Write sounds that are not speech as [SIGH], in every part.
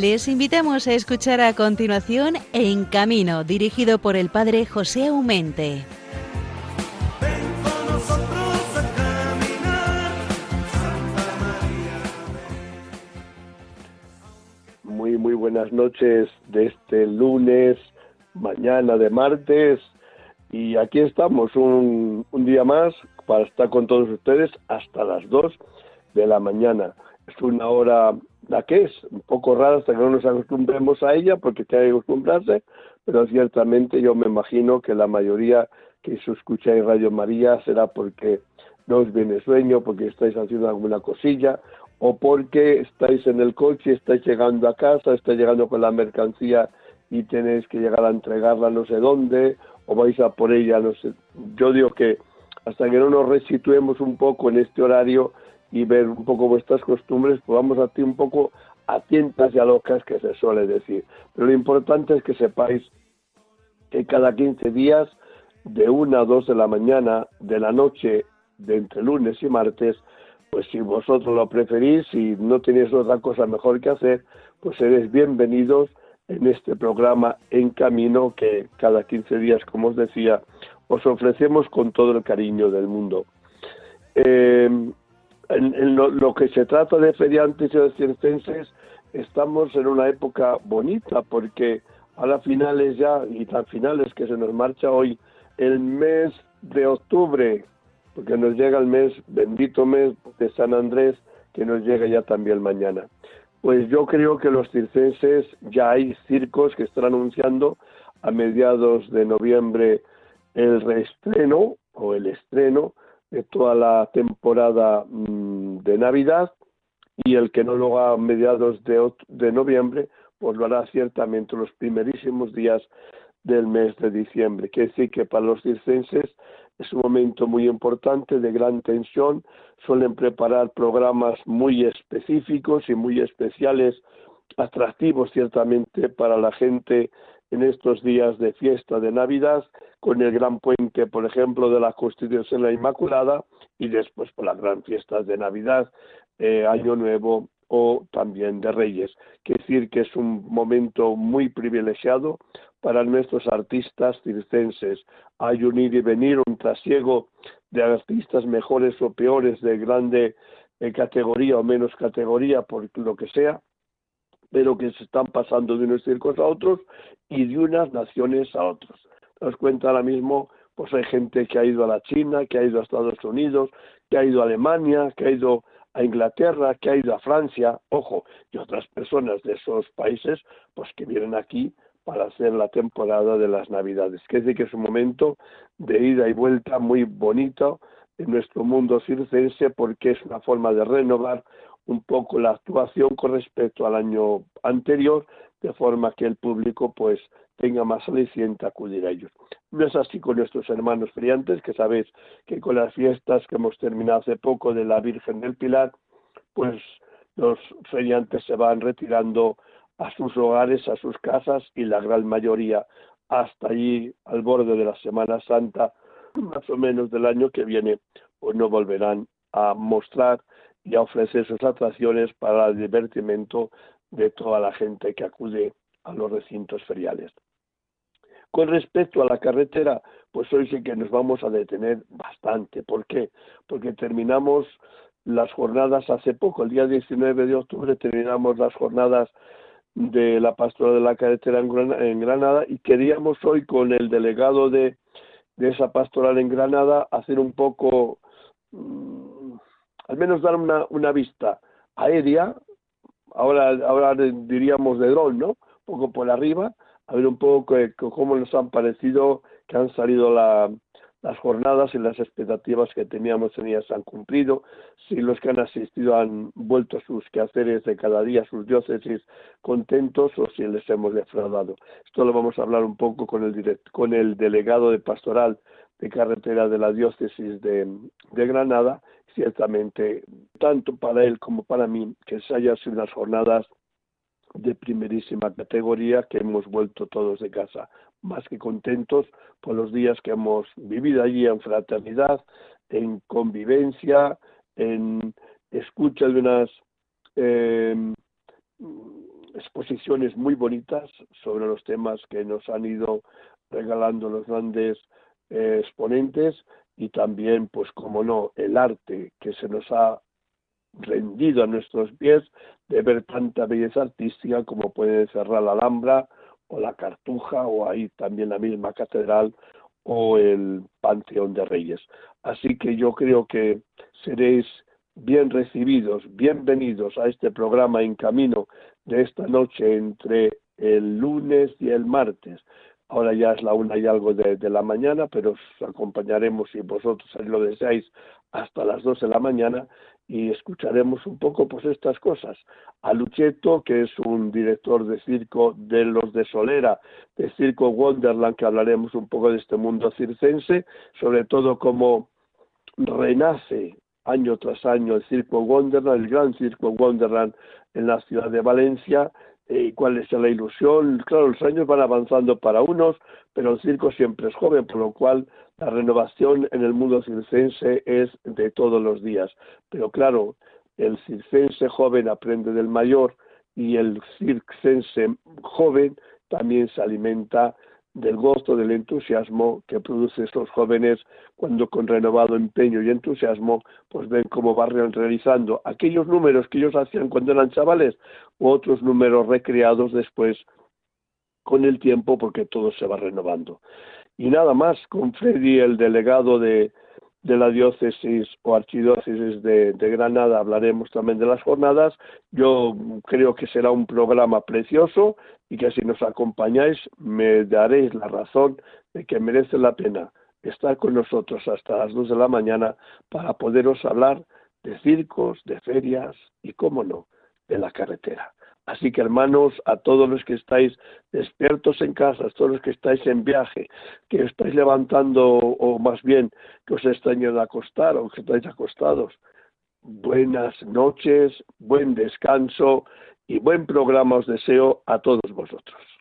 Les invitamos a escuchar a continuación En Camino, dirigido por el padre José Aumente. Muy, muy buenas noches de este lunes, mañana de martes. Y aquí estamos un, un día más para estar con todos ustedes hasta las 2 de la mañana. Es una hora la que es, un poco rara hasta que no nos acostumbremos a ella, porque tiene que acostumbrarse, pero ciertamente yo me imagino que la mayoría que se escucha en Radio María será porque no os viene sueño, porque estáis haciendo alguna cosilla, o porque estáis en el coche, estáis llegando a casa, estáis llegando con la mercancía y tenéis que llegar a entregarla no sé dónde, o vais a por ella, no sé. Yo digo que hasta que no nos resituemos un poco en este horario, y ver un poco vuestras costumbres, pues vamos a ti un poco a tientas y a locas que se suele decir. Pero lo importante es que sepáis que cada 15 días, de una a dos de la mañana, de la noche, de entre lunes y martes, pues si vosotros lo preferís, si no tenéis otra cosa mejor que hacer, pues seréis bienvenidos en este programa En Camino que cada 15 días, como os decía, os ofrecemos con todo el cariño del mundo. Eh, en, lo, que se trata de feriantes y de circenses, estamos en una época bonita porque a las finales ya, y tan finales que se nos marcha hoy, el mes de octubre, porque nos llega el mes, bendito mes de San Andrés, que nos llega ya también mañana. Pues yo creo que los circenses ya hay circos que están anunciando a mediados de noviembre el reestreno o el estreno de toda la temporada mm, de Navidad y el que no lo haga a mediados de, de noviembre, pues lo hará ciertamente los primerísimos días del mes de diciembre. Quiere decir que para los circenses es un momento muy importante, de gran tensión, suelen preparar programas muy específicos y muy especiales, atractivos ciertamente para la gente en estos días de fiesta de Navidad, con el gran puente, por ejemplo, de la Constitución la Inmaculada, y después por las gran fiestas de Navidad, eh, Año Nuevo o también de Reyes. Quiere decir que es un momento muy privilegiado para nuestros artistas circenses. Hay un ir y venir, un trasiego de artistas mejores o peores, de grande eh, categoría o menos categoría, por lo que sea, pero que se están pasando de unos circos a otros y de unas naciones a otras. Nos cuenta ahora mismo, pues hay gente que ha ido a la China, que ha ido a Estados Unidos, que ha ido a Alemania, que ha ido a Inglaterra, que ha ido a Francia, ojo, y otras personas de esos países, pues que vienen aquí para hacer la temporada de las Navidades. Que es que es un momento de ida y vuelta muy bonito en nuestro mundo circense porque es una forma de renovar un poco la actuación con respecto al año anterior, de forma que el público pues tenga más aliciente acudir a ellos. No es así con nuestros hermanos friantes, que sabéis que con las fiestas que hemos terminado hace poco de la Virgen del Pilar, pues los feriantes se van retirando a sus hogares, a sus casas y la gran mayoría hasta allí al borde de la Semana Santa, [COUGHS] más o menos del año que viene, pues no volverán a mostrar y a ofrecer sus atracciones para el divertimento de toda la gente que acude a los recintos feriales. Con respecto a la carretera, pues hoy sí que nos vamos a detener bastante. ¿Por qué? Porque terminamos las jornadas hace poco, el día 19 de octubre terminamos las jornadas de la pastora de la carretera en Granada y queríamos hoy con el delegado de, de esa pastoral en Granada hacer un poco mm, al menos dar una, una vista aérea, ahora, ahora diríamos de dron, ¿no? Un poco por arriba, a ver un poco cómo nos han parecido que han salido las jornadas y las expectativas que teníamos en ellas han cumplido, si los que han asistido han vuelto a sus quehaceres de cada día, sus diócesis contentos o si les hemos defraudado. Esto lo vamos a hablar un poco con el, con el delegado de pastoral de carretera de la diócesis de, Granada ciertamente, tanto para él como para mí, que se hayan sido unas jornadas de primerísima categoría que hemos vuelto todos de casa, más que contentos por los días que hemos vivido allí en fraternidad, en convivencia, en escucha de unas em, exposiciones muy bonitas sobre los temas que nos han ido regalando los grandes eh, exponentes y también, pues como no, el arte que se nos ha rendido a nuestros pies de ver tanta belleza artística como puede ser la Alhambra o la Cartuja o ahí también la misma catedral o el Panteón de Reyes. Así que yo creo que seréis bien recibidos, bienvenidos a este programa en camino de esta noche entre el lunes y el martes. Ahora ya es la una y algo de, la mañana, pero os acompañaremos, si vosotros lo deseáis, hasta las dos de la mañana y escucharemos un poco pues estas cosas. A Lucheto, que es un director de circo de los de Solera, de Circo Wonderland, que hablaremos un poco de este mundo circense, sobre todo cómo renace año tras año el Circo Wonderland, el gran Circo Wonderland en la ciudad de Valencia, eh, cuál es la ilusión. Claro, los años van avanzando para unos, pero el circo siempre es joven, por lo cual la renovación en el mundo circense es de todos los días. Pero claro, el circense joven aprende del mayor y el circense joven también se alimenta del gozo, del entusiasmo que producen estos jóvenes cuando con renovado empeño y entusiasmo pues ven cómo van realizando aquellos números que ellos hacían cuando eran chavales u otros números recreados después con el tiempo porque todo se va renovando. Y nada más, con Freddy, el delegado de, de la diócesis o archidiócesis de, Granada hablaremos también de las jornadas. Yo creo que será un programa precioso y que si nos acompañáis me daréis la razón de que merece la pena estar con nosotros hasta las dos de la mañana para poderos hablar de circos, de ferias y, cómo no, de la carretera. Así que hermanos, a todos los que estáis despiertos en casa, a todos los que estáis en viaje, que estáis levantando o más bien que os estáis a acostar o que estáis acostados, buenas noches, buen descanso y buen programa os deseo a todos vosotros.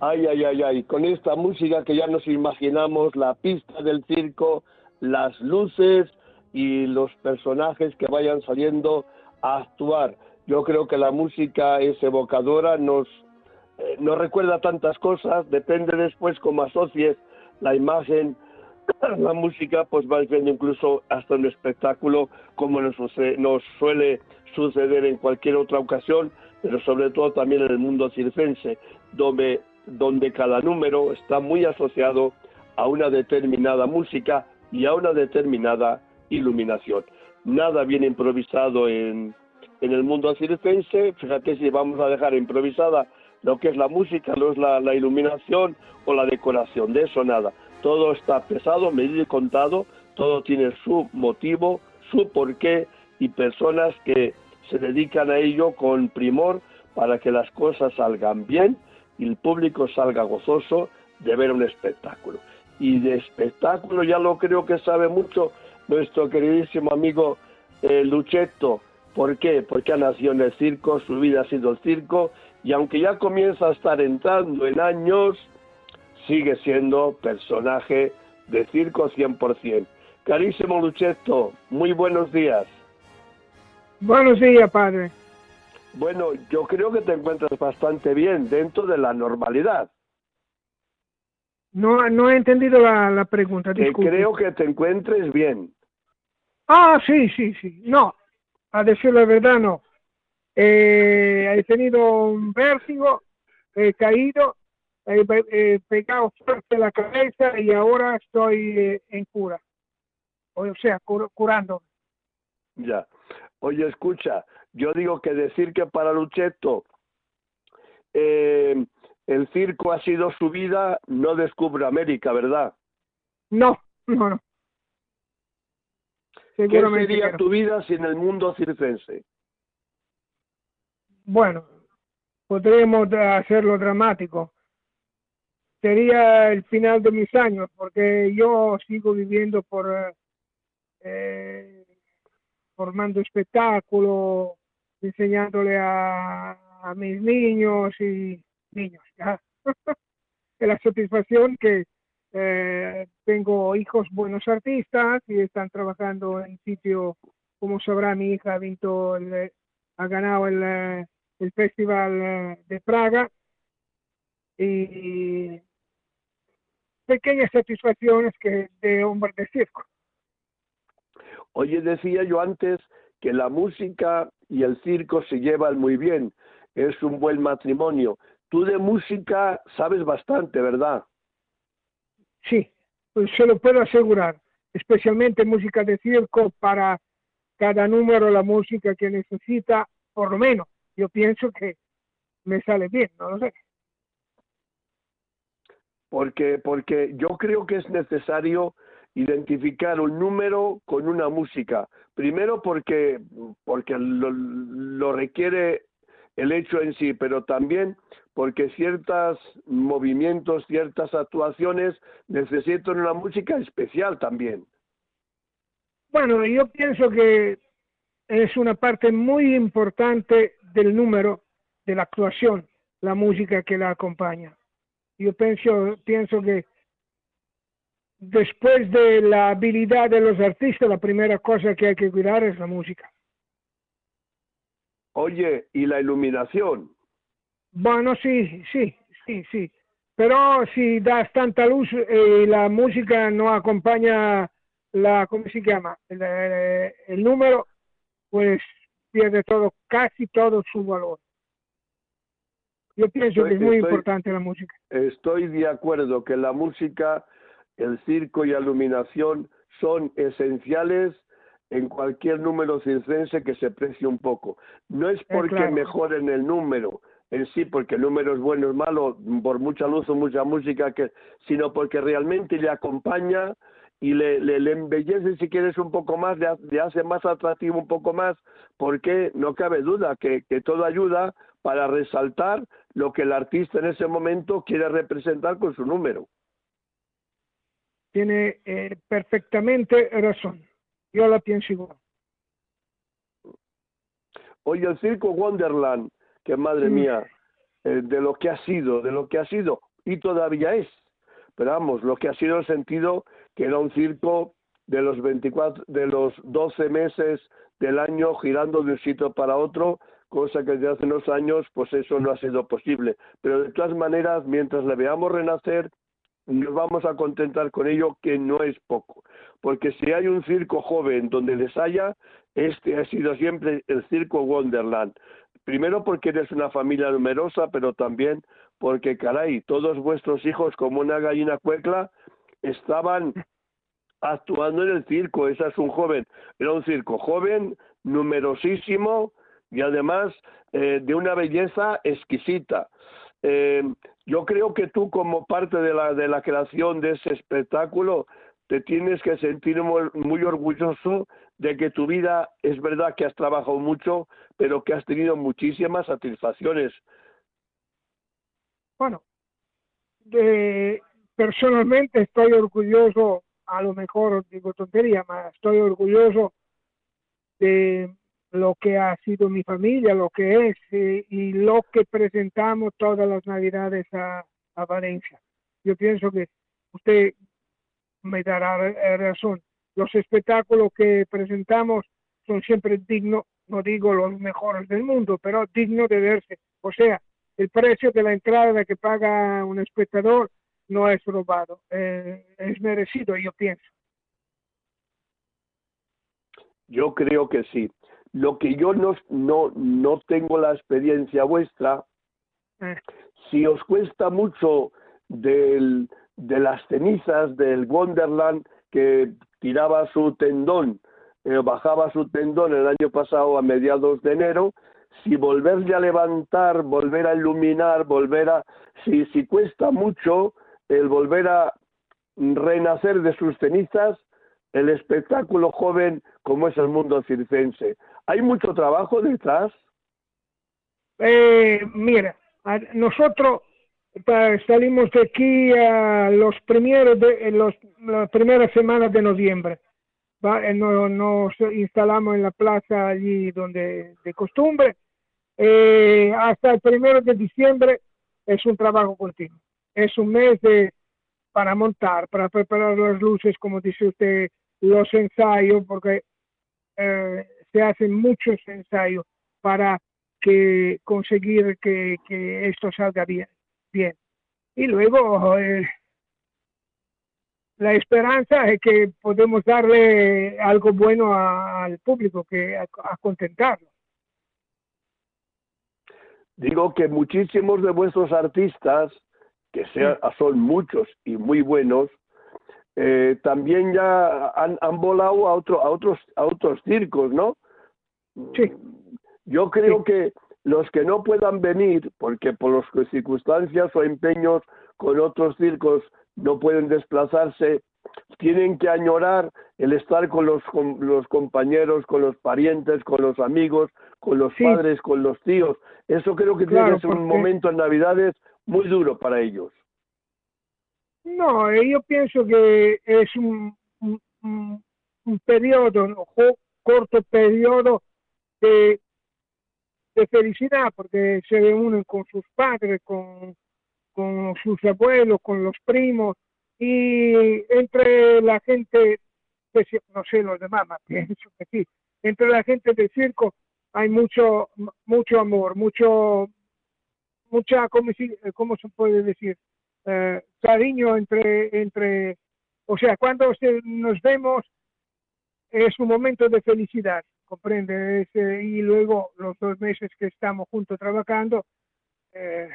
Ay, con esta música que ya nos imaginamos, la pista del circo, las luces y los personajes que vayan saliendo a actuar. Yo creo que la música es evocadora, nos, eh, nos recuerda tantas cosas, depende después cómo asocies la imagen, [CLEARS THROAT] la música, pues va viendo incluso hasta un espectáculo como nos, nos suele suceder en cualquier otra ocasión, pero sobre todo también en el mundo circense, donde donde cada número está muy asociado a una determinada música y a una determinada iluminación. Nada viene improvisado en, el mundo circense, fíjate si vamos a dejar improvisada lo que es la música, no es la, la iluminación o la decoración, de eso nada. Todo está pesado, medido y contado, todo tiene su motivo, su porqué y personas que se dedican a ello con primor para que las cosas salgan bien y el público salga gozoso de ver un espectáculo. Y de espectáculo ya lo creo que sabe mucho nuestro queridísimo amigo eh, Luchetto. ¿Por qué? Porque ha nacido en el circo, su vida ha sido el circo, y aunque ya comienza a estar entrando en años, sigue siendo personaje de circo 100%. Carísimo Luchetto, muy buenos días. Buenos días, padre. Bueno, yo creo que te encuentras bastante bien dentro de la normalidad. No, no he entendido la, pregunta, disculpe. creo que te encuentres bien. Ah, sí, sí, sí. No, a decir la verdad, no. Eh, he tenido un vértigo, he caído, he, pegado fuerte la cabeza y ahora estoy eh, en cura. O sea, curando. Ya. Oye, escucha, yo digo que decir que para Lucheto eh, el circo ha sido su vida no descubre América, ¿verdad? No, no, no. ¿Qué sería tu vida sin el mundo circense? Bueno, podríamos hacerlo dramático. Sería el final de mis años, porque yo sigo viviendo por eh, formando espectáculos, enseñándole a, mis niños y niños. ¿ya? [LAUGHS] la satisfacción que eh, tengo hijos buenos artistas y están trabajando en sitio, como sabrá mi hija, ha, ha ganado el, el Festival eh, de Praga y pequeñas satisfacciones que de hombre de circo. Oye, decía yo antes que la música y el circo se llevan muy bien, es un buen matrimonio. Tú de música sabes bastante, ¿verdad? Sí, pues se lo puedo asegurar, especialmente música de circo para cada número, la música que necesita, por lo menos. Yo pienso que me sale bien, no lo sé. Porque, porque yo creo que es necesario identificar un número con una música. Primero porque, porque lo, requiere el hecho en sí, pero también porque ciertos movimientos, ciertas actuaciones necesitan una música especial también. Bueno, yo pienso que es una parte muy importante del número de la actuación, la música que la acompaña. Yo pienso, pienso que después de la habilidad de los artistas, la primera cosa que hay que cuidar es la música. Oye, ¿y la iluminación? Bueno, sí, sí, sí, sí. Pero si das tanta luz y eh, la música no acompaña la, ¿cómo se llama? El, eh, el, número, pues pierde todo, casi todo su valor. Yo pienso que es muy importante la música. Estoy de acuerdo que la música, el circo y la iluminación son esenciales en cualquier número circense que se precie un poco. No es eh, porque mejoren el número en sí, porque el número es bueno o es malo, por mucha luz o mucha música, que, sino porque realmente le acompaña y le, le, embellece, si quieres, un poco más, le, hace más atractivo un poco más, porque no cabe duda que, que todo ayuda para resaltar lo que el artista en ese momento quiere representar con su número. Tiene eh, perfectamente razón yo la pienso igual. Oye, el circo Wonderland, que madre mía, eh, de lo que ha sido, de lo que ha sido, y todavía es. Pero vamos, lo que ha sido el sentido que era un circo de los 24, de los 12 meses del año girando de un sitio para otro, cosa que desde hace unos años, pues eso no ha sido posible. Pero de todas maneras, mientras le veamos renacer, nos vamos a contentar con ello, que no es poco. Porque si hay un circo joven donde les haya, este ha sido siempre el circo Wonderland. Primero porque eres una familia numerosa, pero también porque, caray, todos vuestros hijos, como una gallina cuecla, estaban actuando en el circo. Ese es un joven. Era un circo joven, numerosísimo y además eh, de una belleza exquisita. Eh, yo creo que tú como parte de la, de la creación de ese espectáculo te tienes que sentir muy, orgulloso de que tu vida es verdad que has trabajado mucho, pero que has tenido muchísimas satisfacciones. Bueno, personalmente estoy orgulloso, a lo mejor digo tontería, pero estoy orgulloso de lo que ha sido mi familia, lo que es eh, y lo que presentamos todas las navidades a, Valencia. Yo pienso que usted me dará razón. Los espectáculos que presentamos son siempre dignos, no digo los mejores del mundo, pero dignos de verse. O sea, el precio de la entrada que paga un espectador no es robado, eh, es merecido, yo pienso. Yo creo que sí. Lo que yo no, no, no tengo la experiencia vuestra, Eh, si os cuesta mucho del, de las cenizas del Wonderland que tiraba su tendón, eh, bajaba su tendón el año pasado a mediados de enero, si volverle a levantar, volver a iluminar, volver a... Si, si cuesta mucho el volver a renacer de sus cenizas, el espectáculo joven como es el mundo circense. ¿Hay mucho trabajo detrás? Eh, mira, nosotros salimos de aquí a los primeros de los, las primeras semanas de noviembre. Va, eh, no- nos instalamos en la plaza allí donde de costumbre. Eh, hasta el primero de diciembre es un trabajo continuo. Es un mes de, para montar, para preparar las luces, como dice usted, los ensayos, porque eh, se hacen muchos ensayos para que conseguir que, que esto salga bien, bien. Y luego eh, la esperanza es que podemos darle algo bueno a- al público, que a, a contentarlo. Digo que muchísimos de vuestros artistas, que sea- son muchos y muy buenos, eh, también ya han, han volado a, otro, a, otros, a otros circos, ¿no? Sí. Yo creo Sí. que los que no puedan venir, porque por las circunstancias o empeños con otros circos no pueden desplazarse, tienen que añorar el estar con los, con los compañeros, con los parientes, con los amigos, con los Sí. padres, con los tíos. Eso creo que tiene que ser un momento en Navidades muy duro para ellos. No, eh, yo pienso que es un, un, un- un periodo. Jo- corto periodo de, felicidad, porque se reúnen con sus padres, con, con sus abuelos, con los primos, y entre la gente, no sé los demás, más pienso [LAUGHS] que sí, entre la gente del circo hay mucho, mucho amor, mucho, mucha, ¿cómo, cómo se puede decir? eh, cariño entre, entre, o sea, cuando se- nos vemos es un momento de felicidad, comprende, Es, eh, y luego los dos meses que estamos juntos trabajando, eh,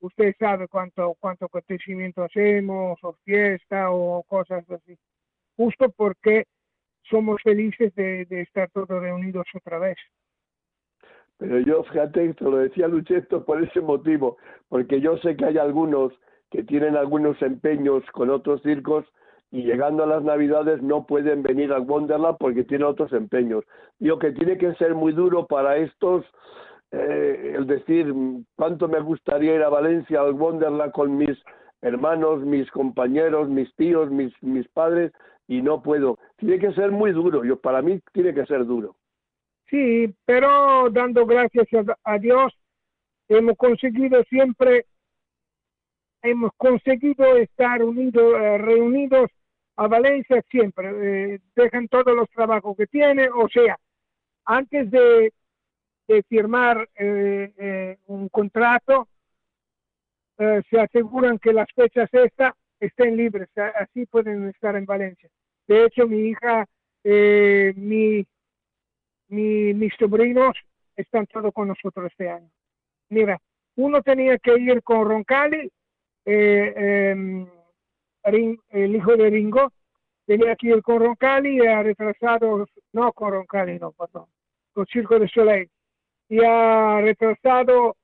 usted sabe cuánto, cuánto acontecimiento hacemos, o fiesta, o cosas así, justo porque somos felices de, de estar todos reunidos otra vez. Pero yo, fíjate, te lo decía Lucheto por ese motivo, porque yo sé que hay algunos que tienen algunos empeños con otros circos y llegando a las Navidades no pueden venir al Wonderland porque tienen otros empeños. Digo que tiene que ser muy duro para estos eh, el decir cuánto me gustaría ir a Valencia al Wonderland con mis hermanos, mis compañeros, mis tíos, mis, mis padres y no puedo. Tiene que ser muy duro. Yo para mí tiene que ser duro. Sí, pero dando gracias a, a Dios, hemos conseguido siempre, hemos conseguido estar unidos, eh, reunidos a Valencia siempre. Eh, dejan todos los trabajos que tienen, o sea, antes de, de firmar eh, eh, un contrato, eh, se aseguran que las fechas estas estén libres, así pueden estar en Valencia. De hecho, mi hija, mi mi, mis sobrinos están todos con nosotros este año. Mira, uno tenía que ir con Roncalli, eh, em, el hijo de Ringo, tenía que ir con Roncalli y ha retrasado, no con Roncalli, no, perdón, con Circo de Soleil, y ha retrasado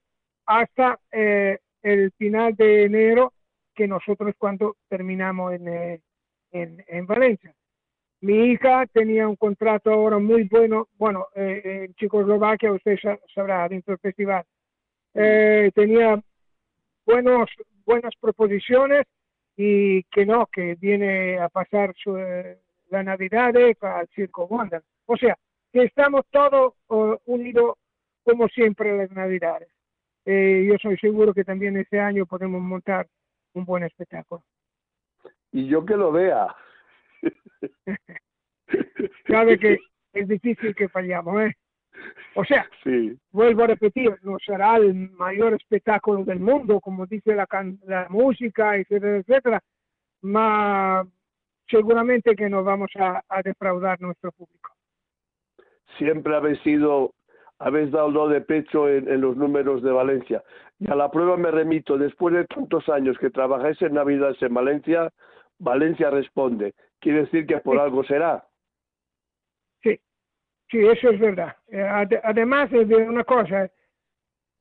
hasta eh, el final de enero, que nosotros cuando terminamos en, eh, en, en Valencia. Mi hija tenía un contrato ahora muy bueno, bueno, eh, en Checoslovaquia, usted sa- sabrá, dentro del festival. Eh, tenía buenos, buenas proposiciones y que no, que viene a pasar su, eh, la Navidad eh, al Circo Wonder. O sea, que estamos todos eh, unidos como siempre las Navidades. Eh, yo soy seguro que también este año podemos montar un buen espectáculo. Y yo que lo vea. [LAUGHS] Sabe que es difícil que fallamos, ¿eh? O sea, [LAUGHS] Sí, vuelvo a repetir, no será el mayor espectáculo del mundo, como dice la, can- la música, etcétera, etcétera, ma seguramente que no vamos a, a defraudar nuestro público. siempre habéis sido, habéis dado de pecho en, en los números de Valencia. Y a la prueba me remito, después de tantos años que trabajáis en Navidad en Valencia, Valencia responde. Quiere decir que por Sí. algo será. Sí, eso es verdad. Eh, ade- además eh, de una cosa,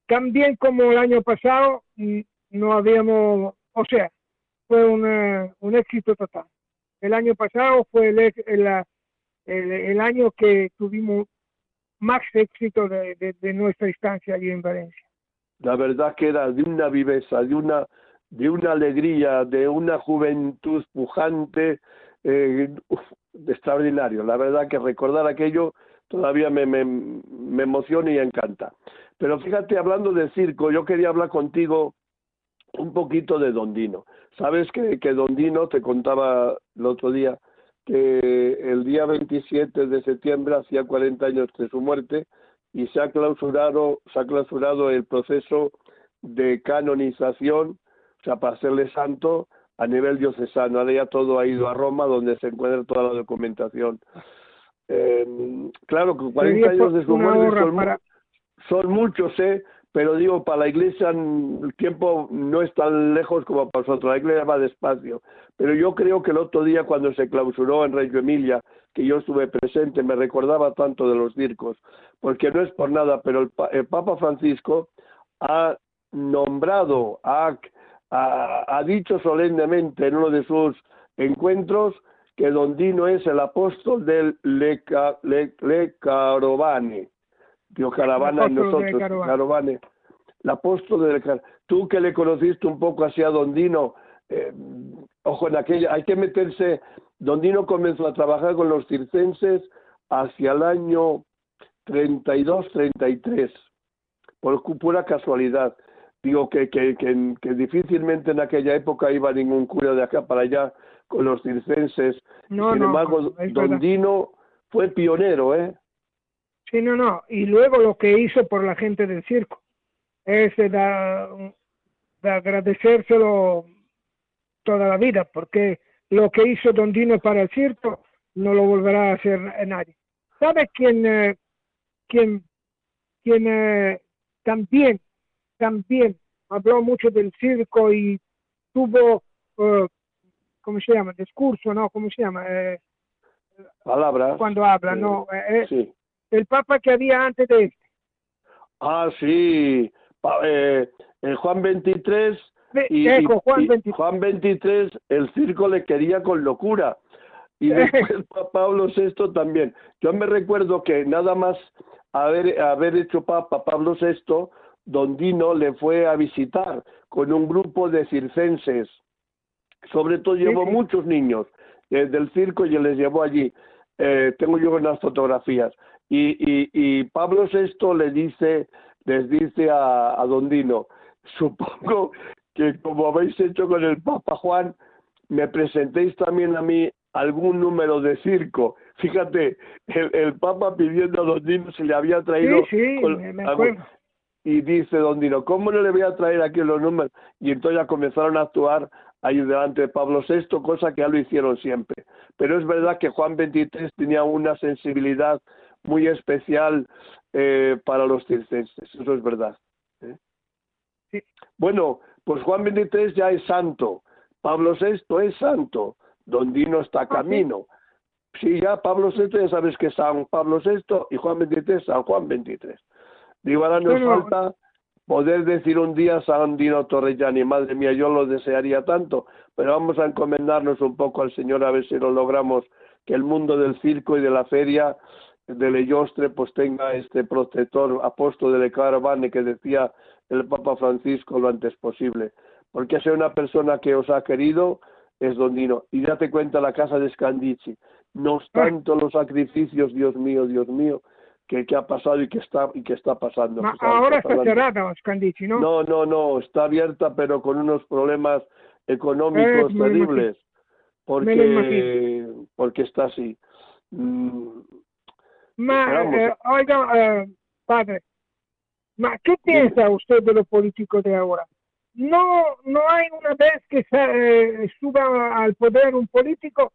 también como el año pasado, no habíamos, o sea, fue un, eh, un éxito total. El año pasado fue el, el, el- año que tuvimos más éxito de, de- nuestra estancia allí en Valencia. La verdad que era de una viveza, de una, de una alegría, de una juventud pujante, eh, extraordinario. La verdad que recordar aquello todavía me, me, me emociona y encanta. Pero fíjate, hablando de circo, yo quería hablar contigo un poquito de Don Dino. Sabes que, que Don Dino, te contaba el otro día, que el día 27 de septiembre, hacía 40 años de su muerte, y se ha clausurado, se ha clausurado el proceso de canonización, o sea, para hacerle santo a nivel diocesano. Ahora ya todo ha ido a Roma, donde se encuentra toda la documentación. Eh, claro que 40 Sería años de honra son, para- son muchos, ¿eh? pero digo, para la iglesia mm, el tiempo no es tan lejos como para nosotros, la iglesia va despacio. Pero yo creo que el otro día cuando se clausuró en Reggio Emilia, que yo estuve presente, me recordaba tanto de los circos, porque no es por nada, pero el, pa- el Papa Francisco ha nombrado, ha, ha, ha dicho solemnemente en uno de sus encuentros que Don Dino es el apóstol del Leca, Le, Le Carovane. Digo, caravana de nosotros, Carovane. El apóstol del Car- Tú que le conociste un poco así a Don Dino, eh, ojo, en aquella, hay que meterse. Don Dino comenzó a trabajar con los circenses hacia el año 32, 33, por pura casualidad. Digo que, que, que, que difícilmente en aquella época iba ningún cura de acá para allá con los circenses. No, Sin no, embargo, es Don. Dino fue pionero, ¿eh? Sí, no, no. Y luego lo que hizo por la gente del circo es de, de agradecérselo toda la vida, porque lo que hizo Don Dino para el circo no lo volverá a hacer nadie. ¿Sabe quién, eh, quién, quién eh, también, también habló mucho del circo y tuvo, eh, ¿cómo se llama? Discurso, ¿no? ¿Cómo se llama? Eh, Palabras. cuando habla, Eh, ¿no? Eh, Sí. el papa que había antes de este. Ah, sí. Pa- eh, el Juan 23 y, Eco, Juan y 23. Juan 23, el circo le quería con locura. Y después [LAUGHS] Pa- Pablo VI también. Yo me recuerdo que nada más haber, haber hecho Papa Pablo VI, Don Dino le fue a visitar con un grupo de circenses. Sobre todo llevó sí. muchos niños eh, del circo y les llevó allí. Eh, tengo yo unas fotografías. Y, y, y Pablo VI le dice, les dice a, a Don Dino, [LAUGHS] supongo que como habéis hecho con el Papa Juan, me presentéis también a mí algún número de circo. Fíjate, el, el Papa pidiendo a Don Dino si le había traído... Sí, sí, con- me, me algo- acuerdo. y dice Don Dino, ¿cómo no le voy a traer aquí los números? Y entonces ya comenzaron a actuar ahí delante de Pablo VI, cosa que ya lo hicieron siempre. Pero es verdad que Juan XXIII tenía una sensibilidad muy especial eh, para los circenses, eso es verdad. ¿eh? Sí. Bueno, pues Juan XXIII ya es santo, Pablo VI es santo, Don Dino está Ah, camino. Sí, ya Pablo VI ya sabes que es San Pablo VI y Juan XXIII San Juan XXIII. Digo, ahora nos falta poder decir un día San Dino Torrellani, madre mía, yo lo desearía tanto, pero vamos a encomendarnos un poco al Señor a ver si lo logramos, que el mundo del circo y de la feria de Leyostre pues tenga este protector apóstol de Caravane que decía el Papa Francisco lo antes posible, porque sea una persona que os ha querido es Don Dino, y date cuenta la casa de Scandici, no obstante los sacrificios, Dios mío, Dios mío, que, que ha pasado y que está y que está pasando. Ma estamos ahora está cerrada, Scandici, ¿no? No, no, no, está abierta, pero con unos problemas económicos Eh, terribles, porque, porque está así. Mm, Ma, eh, oiga, eh, padre, ma ¿qué piensa usted de los políticos de ahora? No, no hay una vez que se, eh, suba al poder un político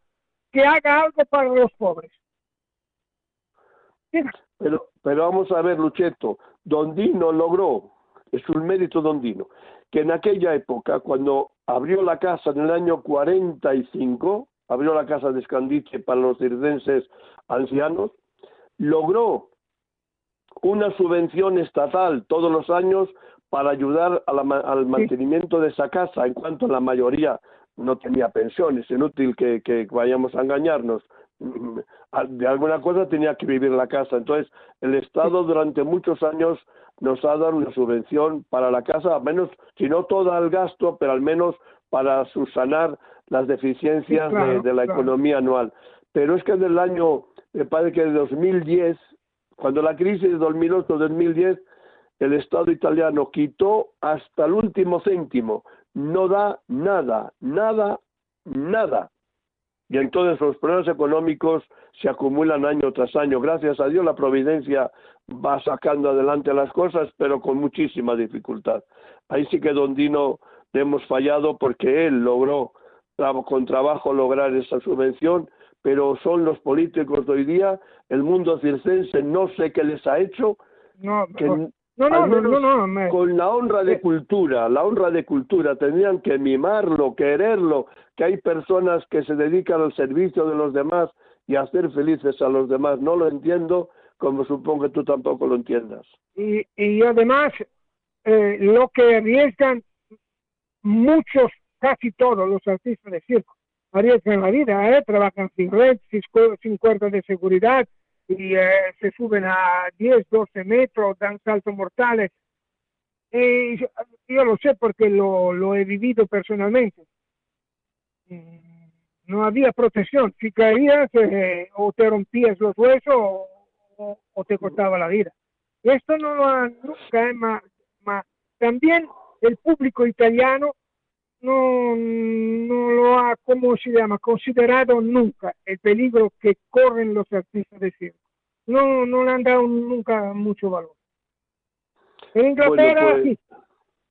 que haga algo para los pobres. Pero, pero vamos a ver, Lucheto, Dondino logró, es un mérito Dondino, que en aquella época, cuando abrió la casa en el año 45, abrió la casa de Escandiche para los circenses ancianos, logró una subvención estatal todos los años para ayudar al mantenimiento de esa casa, en cuanto la mayoría no tenía pensiones, inútil que, que vayamos a engañarnos. De alguna cosa tenía que vivir la casa. Entonces, el Estado durante muchos años nos ha dado una subvención para la casa, al menos, si no todo el gasto, pero al menos para subsanar las deficiencias de, la economía anual. Pero es que del año, me parece que de 2010, cuando la crisis de 2008-2010, el Estado italiano quitó hasta el último céntimo, no da nada, nada, nada. Y entonces los problemas económicos se acumulan año tras año. Gracias a Dios la providencia va sacando adelante las cosas, pero con muchísima dificultad. Ahí sí que Don Dino le hemos fallado porque él logró con trabajo lograr esa subvención, pero son los políticos de hoy día, el mundo circense no sé qué les ha hecho, no, no, no, no, no, con la honra de cultura, la honra de cultura, tendrían que mimarlo, quererlo, que hay personas que se dedican al servicio de los demás y a hacer felices a los demás. No lo entiendo, como supongo que tú tampoco lo entiendas. Y, y además, eh, lo que arriesgan muchos casi todos los artistas de circo arriesgan la vida, ¿eh? trabajan sin red, sin, sin cuerdas de seguridad y eh, se suben a 10, 12 metros, dan saltos mortales. Y yo, lo sé porque lo, lo he vivido personalmente. No había protección. Si caías, eh, o te rompías los huesos o, o, te cortaba la vida. Esto no lo han nunca, ¿eh? también el público italiano no, no lo ha, ¿cómo se llama?, considerado nunca el peligro que corren los artistas de circo. No, no le han dado nunca mucho valor. En Inglaterra, pues sí.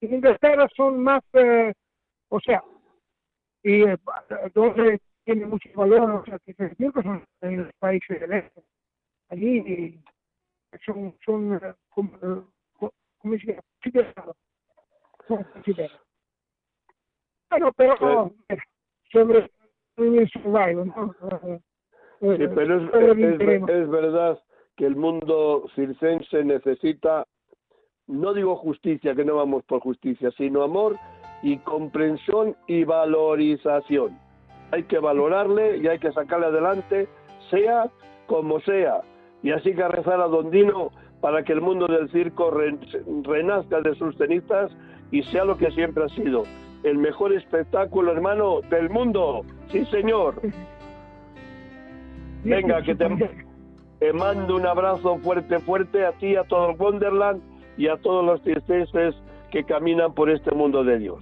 En Inglaterra son más, eh, o sea, y eh, donde tiene mucho valor los artistas de circo son en los países del este. Allí son, son, eh, como, ¿cómo se llama? Considerados. Son considerados. Bueno, pero pues, sobre el survival, ¿no? Sí, pero es, es, verdad que el mundo circense necesita, no digo justicia, que no vamos por justicia, sino amor y comprensión y valorización. Hay que valorarle y hay que sacarle adelante, sea como sea. Y así que rezar a Don Dino para que el mundo del circo renazca de sus cenizas y sea lo que siempre ha sido, el mejor espectáculo, hermano, del mundo. Sí, señor. [LAUGHS] Venga, que te, mando un abrazo fuerte, fuerte a ti, a todo el Wonderland y a todos los tristeces que caminan por este mundo de Dios.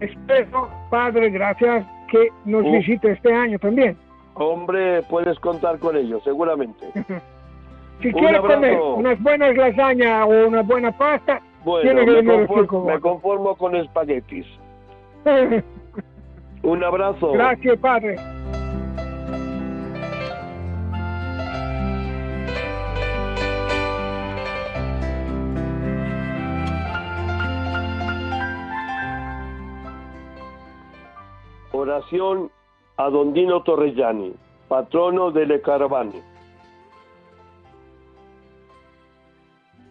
Espero, Padre, gracias, que nos uh. visite este año también. Hombre, puedes contar con ello, seguramente. [LAUGHS] si quieres comer unas buenas lasañas o una buena pasta, bueno, me conformo, con espaguetis. [LAUGHS] Un abrazo. Gracias, padre. Oración a Dondino Torrellani, patrono de Le Caravane.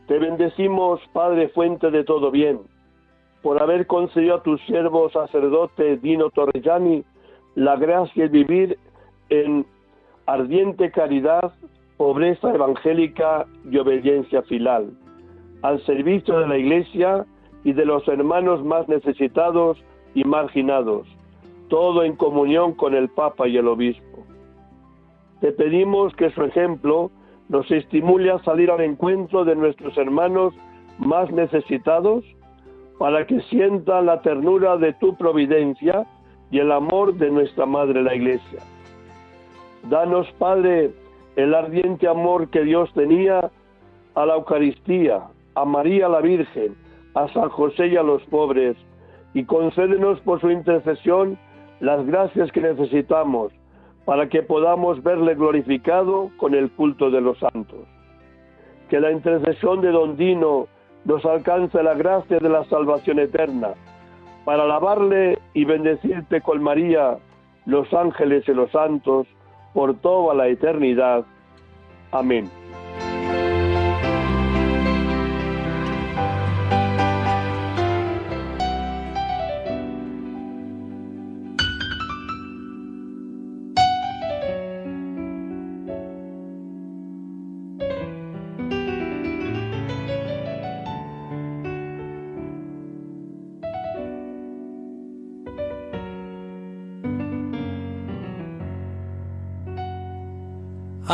Te bendecimos, Padre, fuente de todo bien, por haber concedido a tu siervo sacerdote Dino Torrellani la gracia de vivir en ardiente caridad, pobreza evangélica y obediencia filal, al servicio de la Iglesia y de los hermanos más necesitados y marginados, todo en comunión con el Papa y el Obispo. Te pedimos que su ejemplo nos estimule a salir al encuentro de nuestros hermanos más necesitados para que sientan la ternura de tu providencia y el amor de nuestra Madre la Iglesia. Danos, Padre, el ardiente amor que Dios tenía a la Eucaristía, a María la Virgen, a San José y a los pobres, y concédenos por su intercesión las gracias que necesitamos para que podamos verle glorificado con el culto de los santos. Que la intercesión de Don Dino nos alcance la gracia de la salvación eterna, para alabarle y bendecirte con María, los ángeles y los santos, por toda la eternidad. Amén.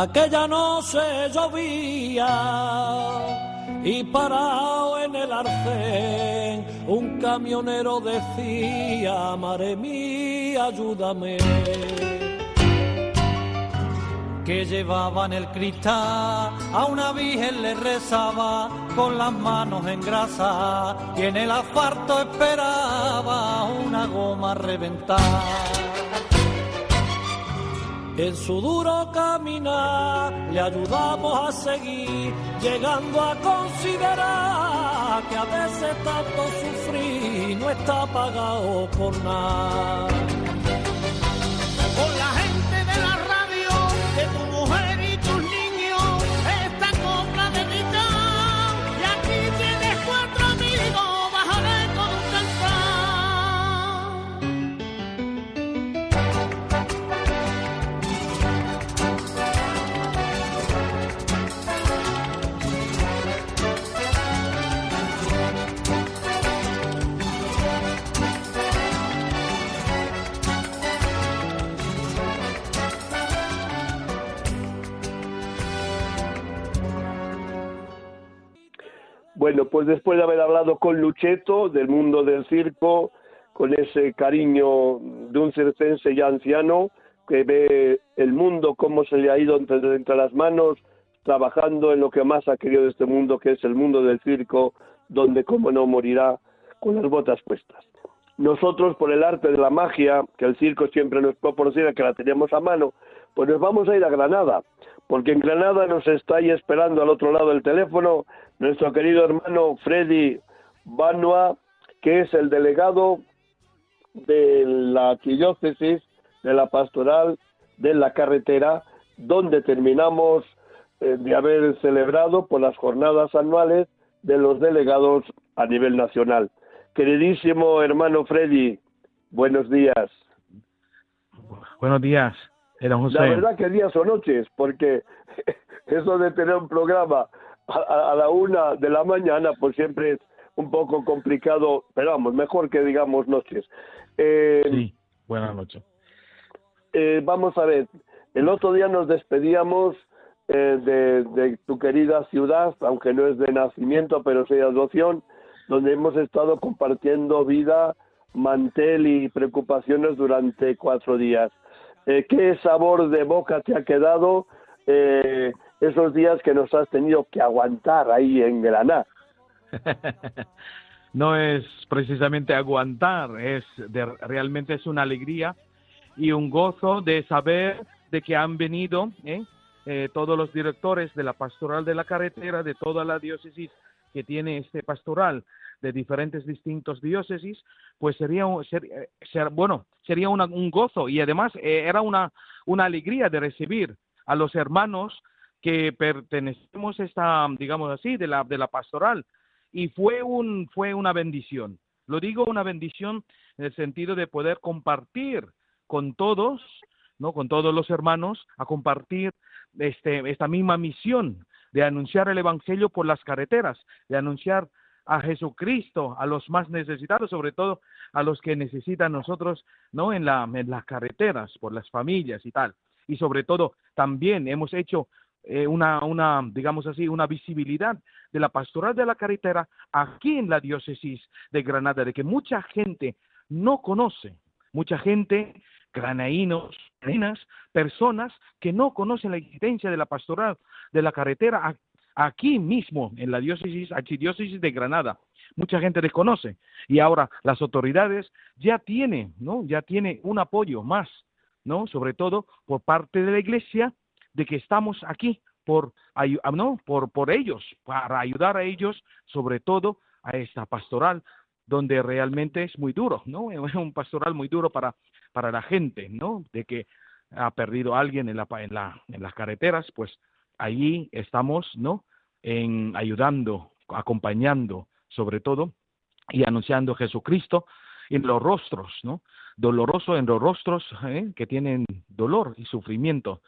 Aquella noche llovía y parado en el arcén, un camionero decía, Mare mía, ayúdame. Que llevaba en el cristal a una virgen le rezaba con las manos en grasa y en el asfalto esperaba una goma reventada. En su duro caminar le ayudamos a seguir, llegando a considerar que a veces tanto sufrir no está pagado por nada. Bueno, pues después de haber hablado con Lucheto del mundo del circo, con ese cariño de un circense ya anciano que ve el mundo, cómo se le ha ido entre, las manos, trabajando en lo que más ha querido de este mundo, que es el mundo del circo, donde como no morirá con las botas puestas. Nosotros, por el arte de la magia, que el circo siempre nos proporciona, que la tenemos a mano, pues nos vamos a ir a Granada, porque en Granada nos está ahí esperando al otro lado del teléfono nuestro querido hermano Freddy Banua, que es el delegado de la arquidiócesis de la pastoral de la carretera, donde terminamos eh, de haber celebrado por las jornadas anuales de los delegados a nivel nacional. Queridísimo hermano Freddy, buenos días. Buenos días. La verdad que días o noches, porque [LAUGHS] eso de tener un programa a, la una de la mañana, pues siempre es un poco complicado, pero vamos, mejor que digamos noches. Eh, sí, buenas noches. Eh, vamos a ver, el otro día nos despedíamos eh, de, de, tu querida ciudad, aunque no es de nacimiento, pero sí de adopción, donde hemos estado compartiendo vida, mantel y preocupaciones durante cuatro días. ¿Qué sabor de boca te ha quedado? Eh, esos días que nos has tenido que aguantar ahí en Granada. [LAUGHS] no es precisamente aguantar, es realmente es una alegría y un gozo de saber de que han venido ¿eh? Eh, todos los directores de la pastoral de la carretera, de toda la diócesis que tiene este pastoral de diferentes distintos diócesis, pues sería, ser, bueno, sería un gozo y además eh, era una, una alegría de recibir a los hermanos que pertenecemos esta, digamos así, de la, de la pastoral. Y fue, un, fue una bendición. Lo digo una bendición en el sentido de poder compartir con todos, ¿no? Con todos los hermanos, a compartir este, esta misma misión de anunciar el Evangelio por las carreteras, de anunciar a Jesucristo, a los más necesitados, sobre todo a los que necesitan nosotros, ¿no? En, la, en las carreteras, por las familias y tal. Y sobre todo, también hemos hecho eh, una, una, digamos así, una visibilidad de la pastoral de la carretera aquí en la diócesis de Granada, de que mucha gente no conoce, mucha gente granaínos, personas que no conocen la existencia de la pastoral de la carretera aquí mismo en la diócesis, archidiócesis de Granada. Mucha gente desconoce y ahora las autoridades ya tienen, ¿no? Ya tiene un apoyo más, ¿no? Sobre todo por parte de la Iglesia de que estamos aquí por, no, por, por ellos, para ayudar a ellos, sobre todo a esta pastoral, donde realmente es muy duro, ¿no? [LAUGHS] Es un pastoral muy duro para, para la gente, ¿no? De que ha perdido a alguien en, la, en, la, en las carreteras, pues allí estamos, ¿no? En ayudando, acompañando, sobre todo, y anunciando Jesucristo en los rostros, ¿no? Doloroso en los rostros ¿eh? que tienen dolor y sufrimiento,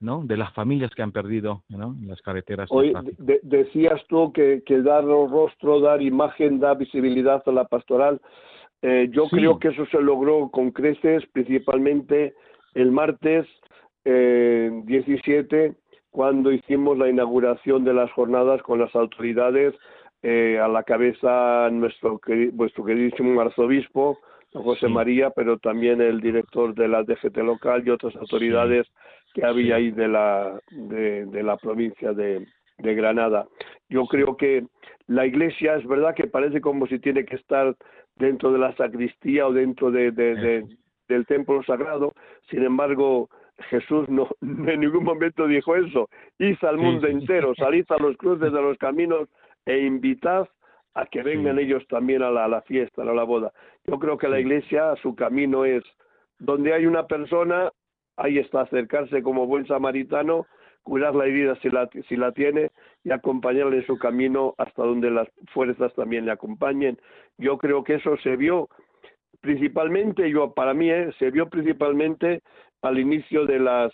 ¿no? De las familias que han perdido, ¿no? En las carreteras. Hoy decías tú que, que dar rostro, dar imagen, dar visibilidad a la pastoral. Eh, yo creo que eso se logró con creces, principalmente el martes eh, 17, cuando hicimos la inauguración de las jornadas con las autoridades, eh, a la cabeza nuestro vuestro queridísimo arzobispo, José María, pero también el director de la DGT local y otras autoridades que había ahí de la, de, la provincia de, de Granada. Yo creo que la iglesia es verdad que parece como si tiene que estar dentro de la sacristía o dentro de, del templo sagrado. Sin embargo, Jesús [LAUGHS] no en ningún momento dijo eso. Id al mundo entero, salid a los cruces de los caminos e invitad a que vengan ellos también a la, a la, fiesta, a la boda. Yo creo que la iglesia, su camino es donde hay una persona, ahí está, acercarse como buen samaritano, curar la herida si la, si la tiene y acompañarle en su camino hasta donde las fuerzas también le acompañen. Yo creo que eso se vio principalmente, yo para mí, eh, se vio principalmente al inicio de las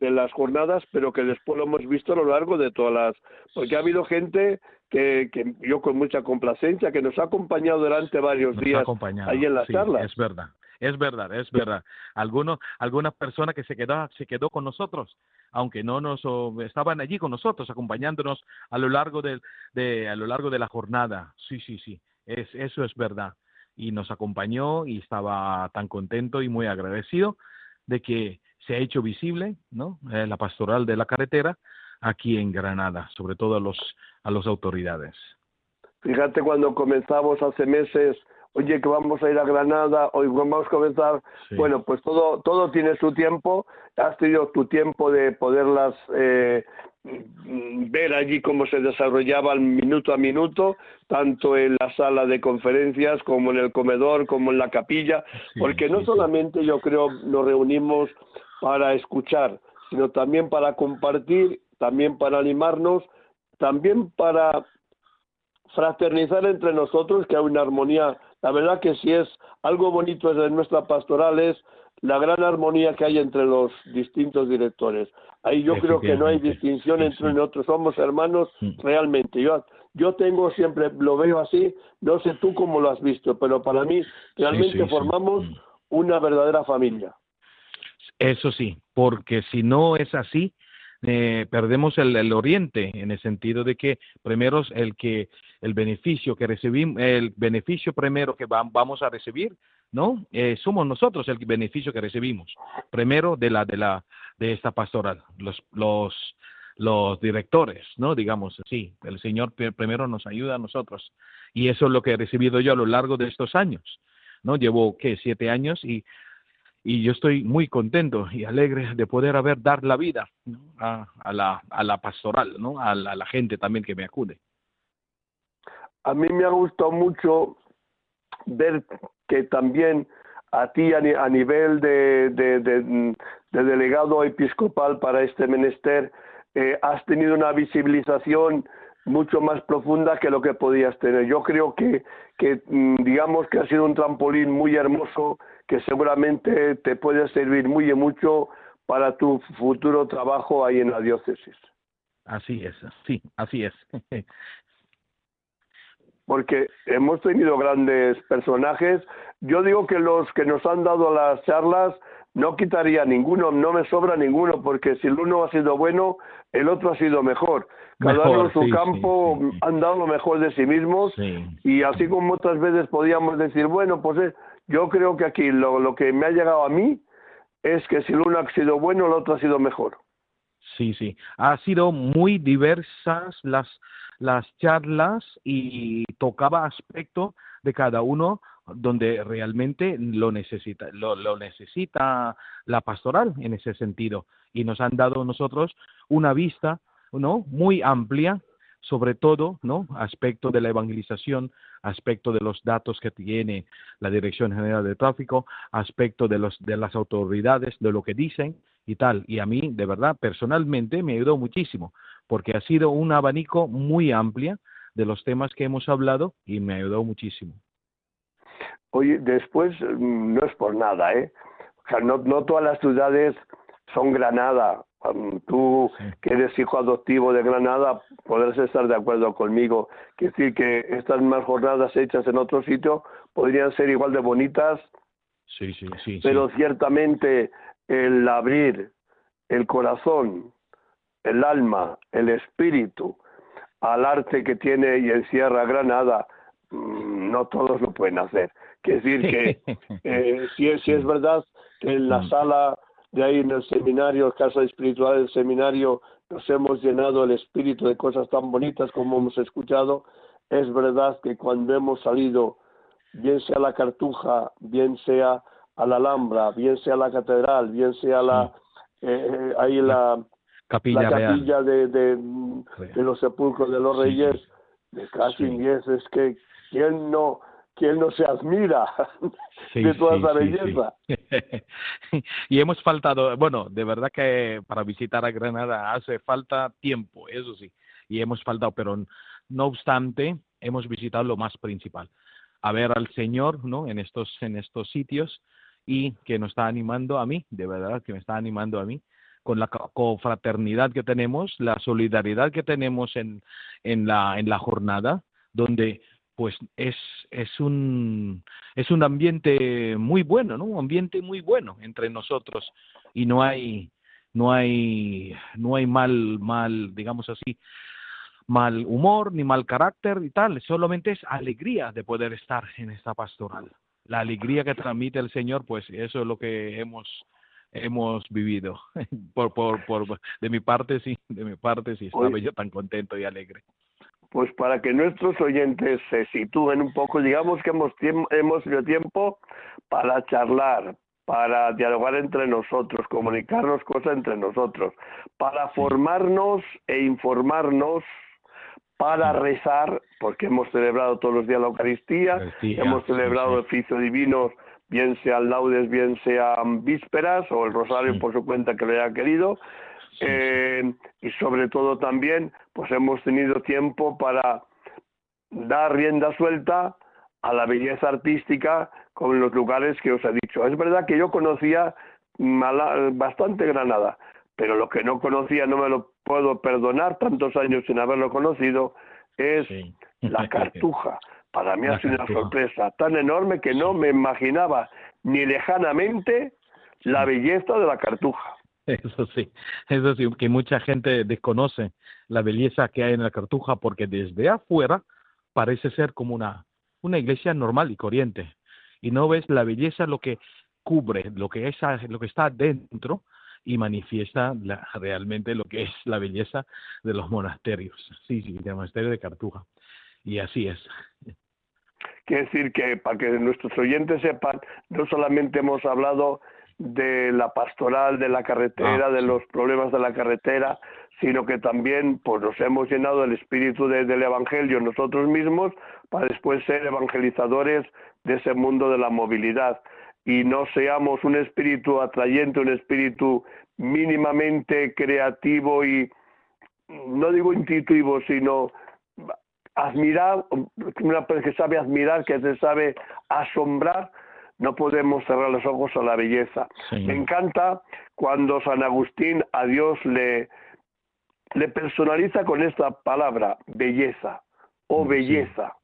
de las jornadas, pero que después lo hemos visto a lo largo de todas las, porque ha habido gente que, que yo con mucha complacencia, que nos ha acompañado durante varios días ahí en las charlas. Es verdad, es verdad, es verdad. Alguno, alguna persona que se quedó, se quedó con nosotros, aunque no nos estaban allí con nosotros, acompañándonos a lo largo de, de, a lo largo de la jornada. Sí, sí, sí, es, eso es verdad y nos acompañó y estaba tan contento y muy agradecido de que se ha hecho visible ¿no? Eh, la pastoral de la carretera aquí en Granada, sobre todo a los a las autoridades. Fíjate cuando comenzamos hace meses, oye que vamos a ir a Granada, hoy vamos a comenzar, bueno, pues todo todo tiene su tiempo, has tenido tu tiempo de poderlas eh, ver allí cómo se desarrollaban minuto a minuto, tanto en la sala de conferencias como en el comedor, como en la capilla, porque no solamente yo creo nos reunimos para escuchar, sino también para compartir, también para animarnos, también para fraternizar entre nosotros, que hay una armonía. La verdad que si es algo bonito de nuestra pastoral es la gran armonía que hay entre los distintos directores. Ahí yo creo que no hay distinción entre nosotros, somos hermanos realmente. Yo, yo tengo siempre, lo veo así, no sé tú cómo lo has visto, pero para mí realmente formamos mm. una verdadera familia. Eso sí, porque si no es así, eh, perdemos el, el, oriente en el sentido de que primero el que el beneficio que recibimos, el beneficio primero que vamos a recibir ¿no? Eh, somos nosotros el beneficio que recibimos, primero de la, de la, de esta pastoral, los, los, los directores, ¿no? Digamos así, el Señor primero nos ayuda a nosotros. Y eso es lo que he recibido yo a lo largo de estos años, ¿no? Llevo, ¿qué? Siete años y, y yo estoy muy contento y alegre de poder haber dar la vida a, a, la, a la pastoral, ¿no? A la, a la gente también que me acude. A mí me ha gustado mucho ver que también a ti a, nivel de, de, delegado episcopal para este menester eh, has tenido una visibilización mucho más profunda que lo que podías tener. Yo creo que, que mm, digamos que ha sido un trampolín muy hermoso que seguramente te puede servir muy y mucho para tu futuro trabajo ahí en la diócesis. Así es, sí, así es. [LAUGHS] porque hemos tenido grandes personajes. Yo digo que los que nos han dado las charlas no quitaría ninguno, no me sobra ninguno, porque si el uno ha sido bueno, el otro ha sido mejor. Cada uno en su campo han dado lo mejor de sí mismos y así como otras veces podíamos decir, bueno, pues eh, yo creo que aquí lo, lo que me ha llegado a mí es que si el uno ha sido bueno, el otro ha sido mejor. Sí, sí. Ha sido muy diversas las, las charlas y tocaba aspecto de cada uno donde realmente lo necesita, lo, lo, necesita la pastoral en ese sentido. Y nos han dado nosotros una vista ¿no? muy amplia sobre todo, ¿no? Aspecto de la evangelización, aspecto de los datos que tiene la Dirección General de Tráfico, aspecto de los de las autoridades, de lo que dicen y tal. Y a mí, de verdad, personalmente me ayudó muchísimo, porque ha sido un abanico muy amplio de los temas que hemos hablado y me ayudó muchísimo. Oye, después mm, no es por nada, ¿eh? O sea, no, no todas las ciudades son Granada. Tú, que eres hijo adoptivo de Granada, podrás estar de acuerdo conmigo. Quiere decir que estas más jornadas hechas en otro sitio podrían ser igual de bonitas, sí, sí, sí, pero ciertamente el abrir el corazón, el alma, el espíritu al arte que tiene y encierra Granada, mm, no todos lo pueden hacer. Quiere decir que [LAUGHS] eh, si, es, si es verdad que en la mm. sala de ahí en el seminario, casa espiritual del seminario, nos hemos llenado el espíritu de cosas tan bonitas como hemos escuchado. Es verdad que cuando hemos salido, bien sea a la Cartuja, bien sea a la Alhambra, bien sea a la Catedral, bien sea la, eh, ahí la, capilla, la capilla de, de, los sepulcros de los reyes, de casi es que quién no ¿quién no se admira [LAUGHS] de toda esa belleza? [LAUGHS] y hemos faltado, bueno, de verdad que para visitar a Granada hace falta tiempo, eso sí, y hemos faltado, pero no obstante, hemos visitado lo más principal, a ver al Señor, ¿no? En estos, en estos sitios y que nos está animando a mí, de verdad que me está animando a mí con la confraternidad que tenemos, la solidaridad que tenemos en, en, la, en la jornada, donde pues es, es, un, es un ambiente muy bueno, ¿no? Un ambiente muy bueno entre nosotros y no hay, no hay, no hay mal, mal, digamos así, mal humor ni mal carácter y tal, solamente es alegría de poder estar en esta pastoral. La alegría que transmite el Señor, pues eso es lo que hemos hemos vivido. [LAUGHS] por, por, por, de mi parte sí, de mi parte sí, estaba yo tan contento y alegre. Pues para que nuestros oyentes se sitúen un poco, digamos que hemos, hemos tenido tiempo para charlar, para dialogar entre nosotros, comunicarnos cosas entre nosotros, para formarnos e informarnos, para rezar, porque hemos celebrado todos los días la Eucaristía, hemos celebrado el oficio divino, bien sean laudes, bien sean vísperas, o el rosario por su cuenta que lo haya querido, eh, y sobre todo también pues hemos tenido tiempo para dar rienda suelta a la belleza artística con los lugares que os he dicho. Es verdad que yo conocía bastante Granada, pero lo que no conocía, no me lo puedo perdonar tantos años sin haberlo conocido, es la [LAUGHS] cartuja. Para mí ha sido una sorpresa tan enorme que no me imaginaba ni lejanamente la belleza de la cartuja. Eso sí, eso sí, que mucha gente desconoce la belleza que hay en la Cartuja porque desde afuera parece ser como una, una iglesia normal y corriente y no ves la belleza lo que cubre, lo que es, lo que está dentro y manifiesta realmente lo que es la belleza de los monasterios, sí, sí, del monasterio de Cartuja. Y así es. Quiere decir que para que nuestros oyentes sepan, no solamente hemos hablado de la pastoral de la carretera, ah, de los problemas de la carretera, sino que también pues nos hemos llenado del espíritu del evangelio nosotros mismos para después ser evangelizadores de ese mundo de la movilidad. Y no seamos un espíritu atrayente, un espíritu mínimamente creativo y no digo intuitivo, sino admirar, una persona que sabe admirar, que se sabe asombrar no podemos cerrar los ojos a la belleza. Me encanta cuando San Agustín a Dios le, le personaliza con esta palabra, belleza, o belleza.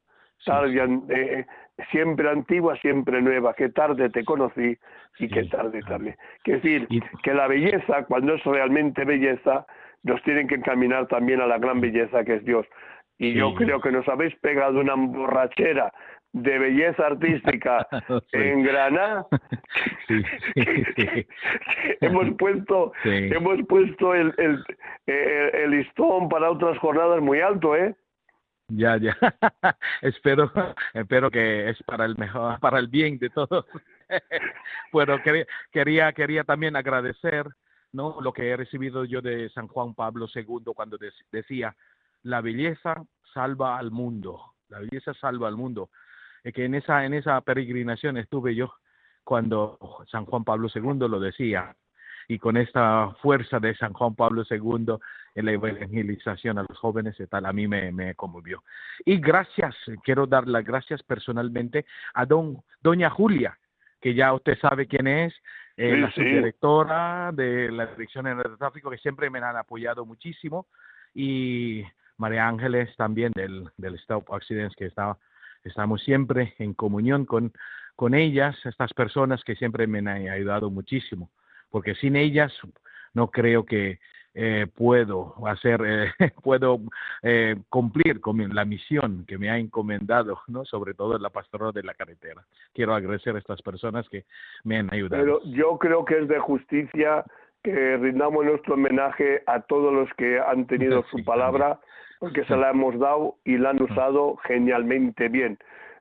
Eh, siempre antigua, siempre nueva, que tarde te conocí y que tarde también. Es decir, que la belleza, cuando es realmente belleza, nos tienen que encaminar también a la gran belleza que es Dios. Y yo creo que nos habéis pegado una borrachera de belleza artística [LAUGHS] en Granada. [LAUGHS] [LAUGHS] Hemos puesto hemos puesto el, el, el, listón para otras jornadas muy alto eh ya ya. Espero espero que es para el mejor para el bien de todos. Bueno quería quería quería también agradecer no lo que he recibido yo de San Juan Pablo II cuando decía la belleza salva al mundo la belleza salva al mundo que en esa, en esa peregrinación estuve yo cuando San Juan Pablo II lo decía, y con esta fuerza de San Juan Pablo II en la evangelización a los jóvenes y tal, a mí me, me conmovió. Y gracias, quiero dar las gracias personalmente a don, doña Julia, que ya usted sabe quién es, eh, la subdirectora de la Dirección de Tráfico, que siempre me han apoyado muchísimo, y María Ángeles también del, del Stop Accidents, que estaba estamos siempre en comunión con, con ellas, estas personas que siempre me han ayudado muchísimo, porque sin ellas no creo que eh, puedo hacer, eh, [LAUGHS] puedo eh, cumplir con la misión que me ha encomendado, ¿no? Sobre todo la pastoral de la carretera. Quiero agradecer a estas personas que me han ayudado. Pero yo creo que es de justicia que rindamos nuestro homenaje a todos los que han tenido su palabra porque se la hemos dado y la han usado genialmente bien.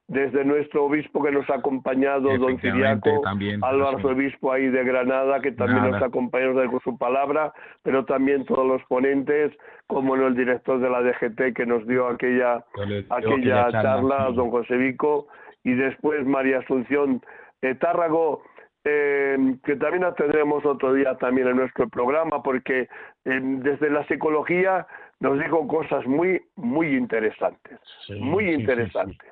Desde nuestro obispo que nos ha acompañado, don Ciriaco, al arzobispo ahí de Granada, que también nos ha acompañado con su palabra, pero también todos los ponentes, como el director de la DGT que nos dio aquella, aquella charla, don José Vico, y después María Asunción de Tárrago, eh, que también la tendremos otro día también en nuestro programa, porque eh, desde la psicología nos dijo cosas muy, muy interesantes, muy interesantes.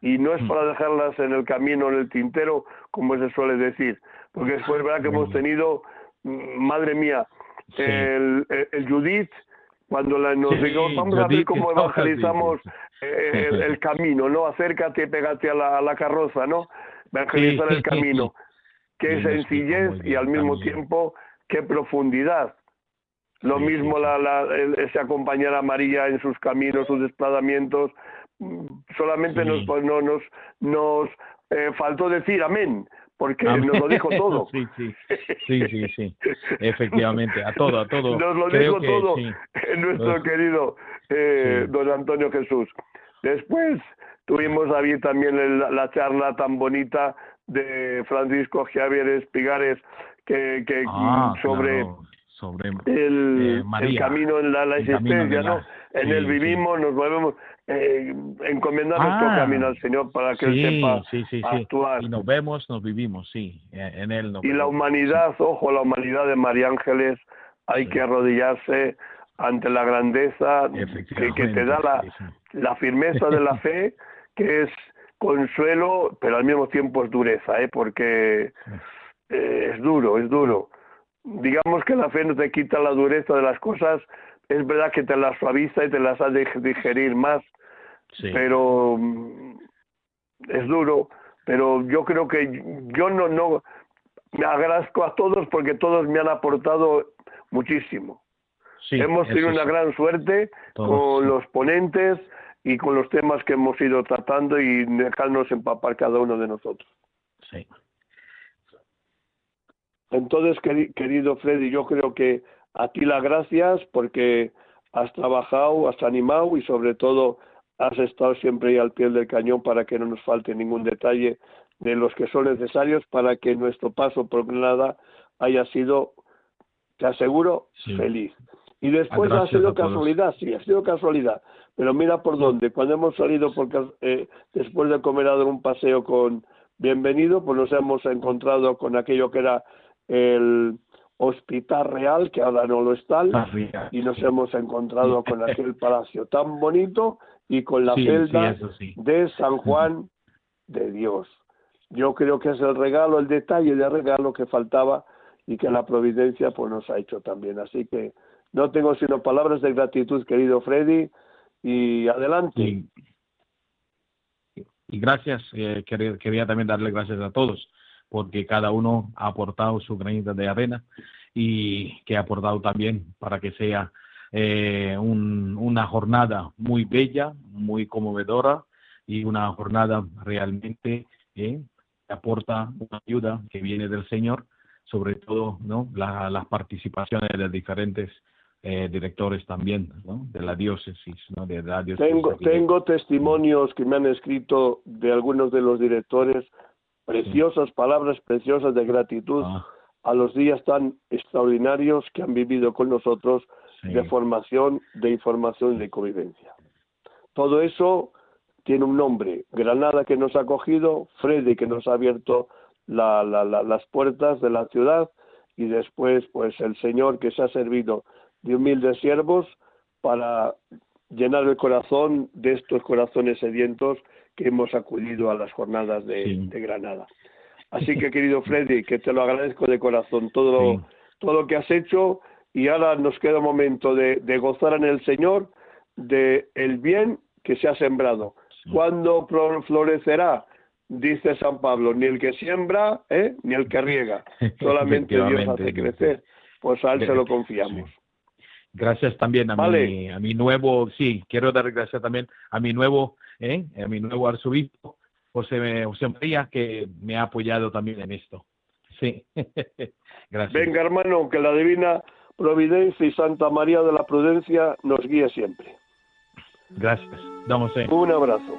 y no es mm. para dejarlas en el camino, en el tintero, como se suele decir, porque después verdad que hemos tenido, mm, madre mía, el, el, Judith, cuando la, nos dijo, vamos a ver cómo evangelizamos eh, el, camino, ¿no? Acércate, pégate a la, a la carroza, ¿no? Evangelizar el camino. Qué sencillez y al mismo tiempo qué profundidad. Lo mismo la, la, ese acompañar a María en sus caminos, sus desplazamientos. Mm, solamente nos, pues, no, nos, nos eh, faltó decir amén, porque nos lo dijo [LAUGHS] todo. sí, sí, sí, sí, sí, efectivamente, a todo, a todo. Nos lo dijo todo [LAUGHS] nuestro querido eh, don Antonio Jesús. Después tuvimos ahí también la charla tan bonita de Francisco Javier Espigares que, que ah, sobre sobre el, eh, camino en la, existencia, ¿no? En él vivimos, nos movemos, eh, encomendar nuestro ah, camino al Señor para que Él sepa actuar. Y nos vemos, nos vivimos, sí, en Él. y la humanidad, ojo, la humanidad de María Ángeles, hay que arrodillarse ante la grandeza que, que te da la, la firmeza de la [LAUGHS] fe, que es consuelo, pero al mismo tiempo es dureza, ¿eh? porque eh, es duro, es duro. Digamos que la fe no te quita la dureza de las cosas, es verdad que te las suaviza y te las hace digerir más, pero mm, es duro, pero yo creo que yo no, no, me agradezco a todos porque todos me han aportado muchísimo. hemos tenido una gran suerte con los ponentes y con los temas que hemos ido tratando y dejarnos empapar cada uno de nosotros. Sí. Entonces, querido Freddy, yo creo que a ti las gracias porque has trabajado, has animado y sobre todo has estado siempre ahí al pie del cañón para que no nos falte ningún detalle de los que son necesarios para que nuestro paso por Granada haya sido, te aseguro, feliz. Y después ha sido casualidad, sí, ha sido casualidad. Pero mira por dónde. Cuando hemos salido por, eh, después de comer a dar un paseo con Bienvenido, pues nos hemos encontrado con aquello que era el Hospital Real, que ahora no lo está, y nos hemos encontrado con aquel [LAUGHS] palacio tan bonito y con la celda de San Juan de Dios. Yo creo que es el regalo, el detalle de regalo que faltaba y que la providencia pues nos ha hecho también. Así que no tengo sino palabras de gratitud, querido Freddy, y adelante. Y gracias, eh, quería también darle gracias a todos porque cada uno ha aportado su granito de arena y que ha aportado también para que sea eh, una jornada muy bella, muy conmovedora y una jornada realmente eh, que aporta una ayuda que viene del Señor, sobre todo ¿no? las participaciones de diferentes eh, directores también ¿no? de la diócesis. ¿no? De la tengo, tengo testimonios que me han escrito de algunos de los directores, preciosas palabras preciosas de gratitud ah. a los días tan extraordinarios que han vivido con nosotros de formación, de información y de convivencia. Todo eso tiene un nombre, Granada que nos ha acogido, Freddy que nos ha abierto las puertas de la ciudad y después pues el Señor que se ha servido de humildes siervos para llenar el corazón de estos corazones sedientos que hemos acudido a las jornadas de, Granada. Así que, querido Freddy, que te lo agradezco de corazón todo, lo, todo lo que has hecho y ahora nos queda un momento de, gozar en el Señor de el bien que se ha sembrado. ¿Cuándo florecerá? Dice San Pablo, ni el que siembra, ¿eh? ni el que riega, [LAUGHS] solamente Dios hace crecer. Pues a él se lo confiamos. Gracias también a, mi, a mi nuevo, sí, quiero dar gracias también a mi nuevo, ¿eh? a mi nuevo arzobispo, José, José María, que me ha apoyado también en esto. Sí, [LAUGHS] gracias. Venga, hermano, que la divina providencia y Santa María de la Prudencia nos guíe siempre. Gracias. Damos Un abrazo.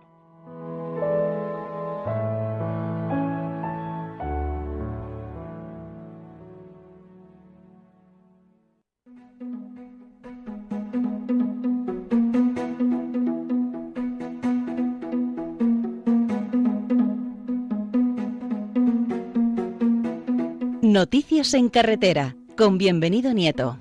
Noticias en carretera con bienvenido Nieto.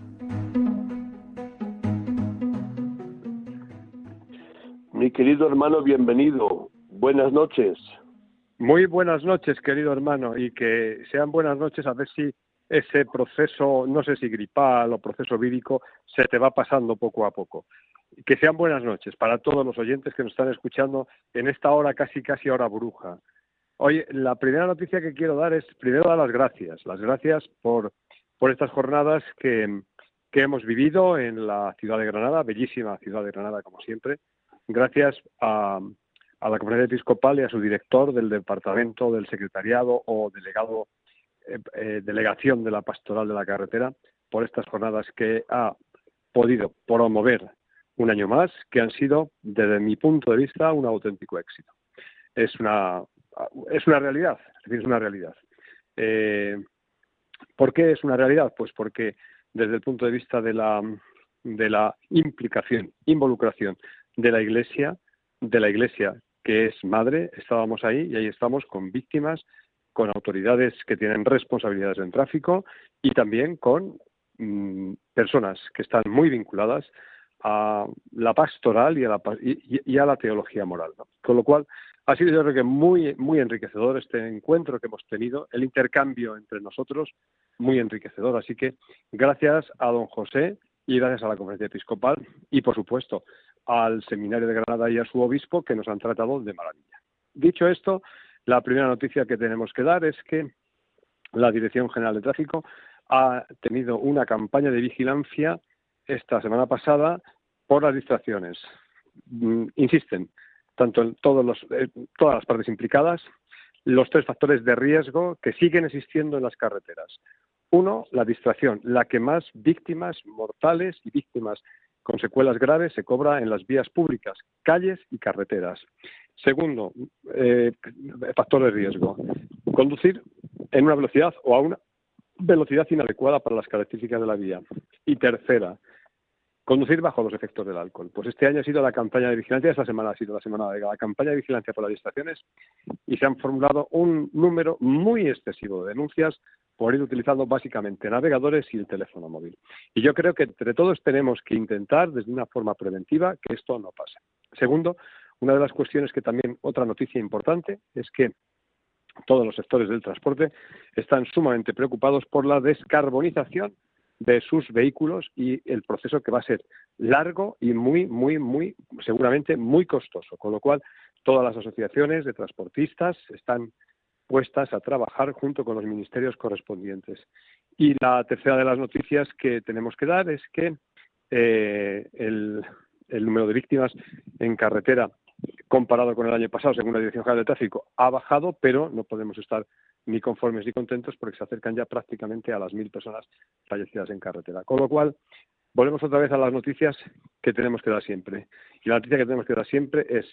Mi querido hermano, bienvenido. Buenas noches. Muy buenas noches, querido hermano, y que sean buenas noches a ver si ese proceso, no sé si gripal o proceso vírico, se te va pasando poco a poco. Que sean buenas noches para todos los oyentes que nos están escuchando en esta hora casi casi hora bruja. Oye, la primera noticia que quiero dar es primero dar las gracias, las gracias por, por estas jornadas que, que hemos vivido en la ciudad de Granada, bellísima ciudad de Granada como siempre, gracias a, a la comunidad episcopal y a su director del departamento, del secretariado o delegado, eh, eh, delegación de la pastoral de la carretera por estas jornadas que ha podido promover un año más, que han sido, desde mi punto de vista, un auténtico éxito. Es una, es una realidad, es decir, es una realidad. Eh, ¿Por qué es una realidad? Pues porque desde el punto de vista de la, de la implicación, involucración de la Iglesia, de la Iglesia que es madre, estábamos ahí y ahí estamos con víctimas, con autoridades que tienen responsabilidades en tráfico y también con mm, personas que están muy vinculadas a la pastoral y a la, y, a la teología moral. Con lo cual, ha sido yo creo que muy, muy enriquecedor este encuentro que hemos tenido, el intercambio entre nosotros, muy enriquecedor. Así que gracias a don José y gracias a la conferencia episcopal y, por supuesto, al Seminario de Granada y a su obispo que nos han tratado de maravilla. Dicho esto, la primera noticia que tenemos que dar es que la Dirección General de Tráfico ha tenido una campaña de vigilancia esta semana pasada por las distracciones. Mm, insisten, tanto en todos los, eh, todas las partes implicadas, los tres factores de riesgo que siguen existiendo en las carreteras. Uno, la distracción, la que más víctimas mortales y víctimas con secuelas graves se cobra en las vías públicas, calles y carreteras. Segundo, eh, factor de riesgo, conducir en una velocidad o a una velocidad inadecuada para las características de la vía. Y tercera, conducir bajo los efectos del alcohol. Pues este año ha sido la campaña de vigilancia, esta semana ha sido la semana de la campaña de vigilancia por las distracciones y se han formulado un número muy excesivo de denuncias por ir utilizando básicamente navegadores y el teléfono móvil. Y yo creo que entre todos tenemos que intentar, desde una forma preventiva, que esto no pase. Segundo, una de las cuestiones que también, otra noticia importante, es que todos los sectores del transporte están sumamente preocupados por la descarbonización de sus vehículos y el proceso que va a ser largo y muy, muy, muy, seguramente muy costoso. Con lo cual, todas las asociaciones de transportistas están puestas a trabajar junto con los ministerios correspondientes. Y la tercera de las noticias que tenemos que dar es que eh, el, número de víctimas en carretera comparado con el año pasado, según la Dirección General de Tráfico, ha bajado, pero no podemos estar ni conformes ni contentos porque se acercan ya prácticamente a las mil personas fallecidas en carretera. Con lo cual, volvemos otra vez a las noticias que tenemos que dar siempre. Y la noticia que tenemos que dar siempre es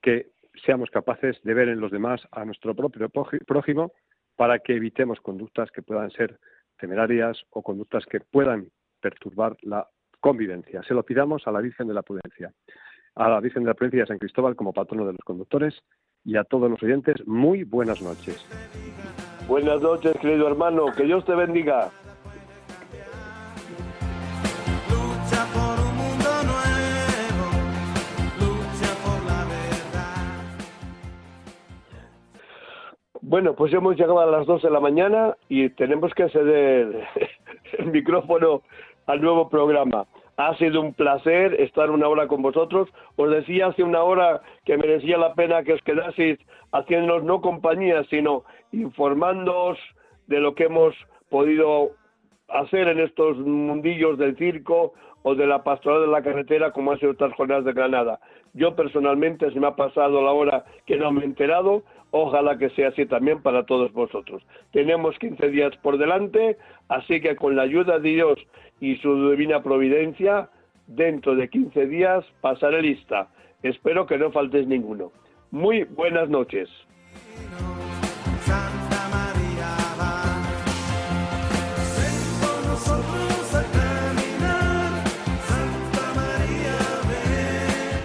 que seamos capaces de ver en los demás a nuestro propio prójimo para que evitemos conductas que puedan ser temerarias o conductas que puedan perturbar la convivencia. Se lo pidamos a la Virgen de la Prudencia, a la Virgen de la Prudencia de San Cristóbal como patrono de los conductores y a todos los oyentes, muy buenas noches. Buenas noches, querido hermano, que Dios te bendiga. Bueno, pues hemos llegado a las 2 de la mañana y tenemos que ceder [LAUGHS] el micrófono al nuevo programa. Ha sido un placer estar una hora con vosotros. Os decía hace una hora que merecía la pena que os quedaseis haciéndonos no compañía, sino informándoos de lo que hemos podido hacer en estos mundillos del circo o de la pastoral de la carretera como ha sido otras jornadas de Granada. Yo personalmente se me ha pasado la hora que no me he enterado, ojalá que sea así también para todos vosotros. Tenemos 15 días por delante, así que con la ayuda de Dios y su divina providencia, dentro de 15 días pasaré lista. Espero que no faltes ninguno. Muy buenas noches.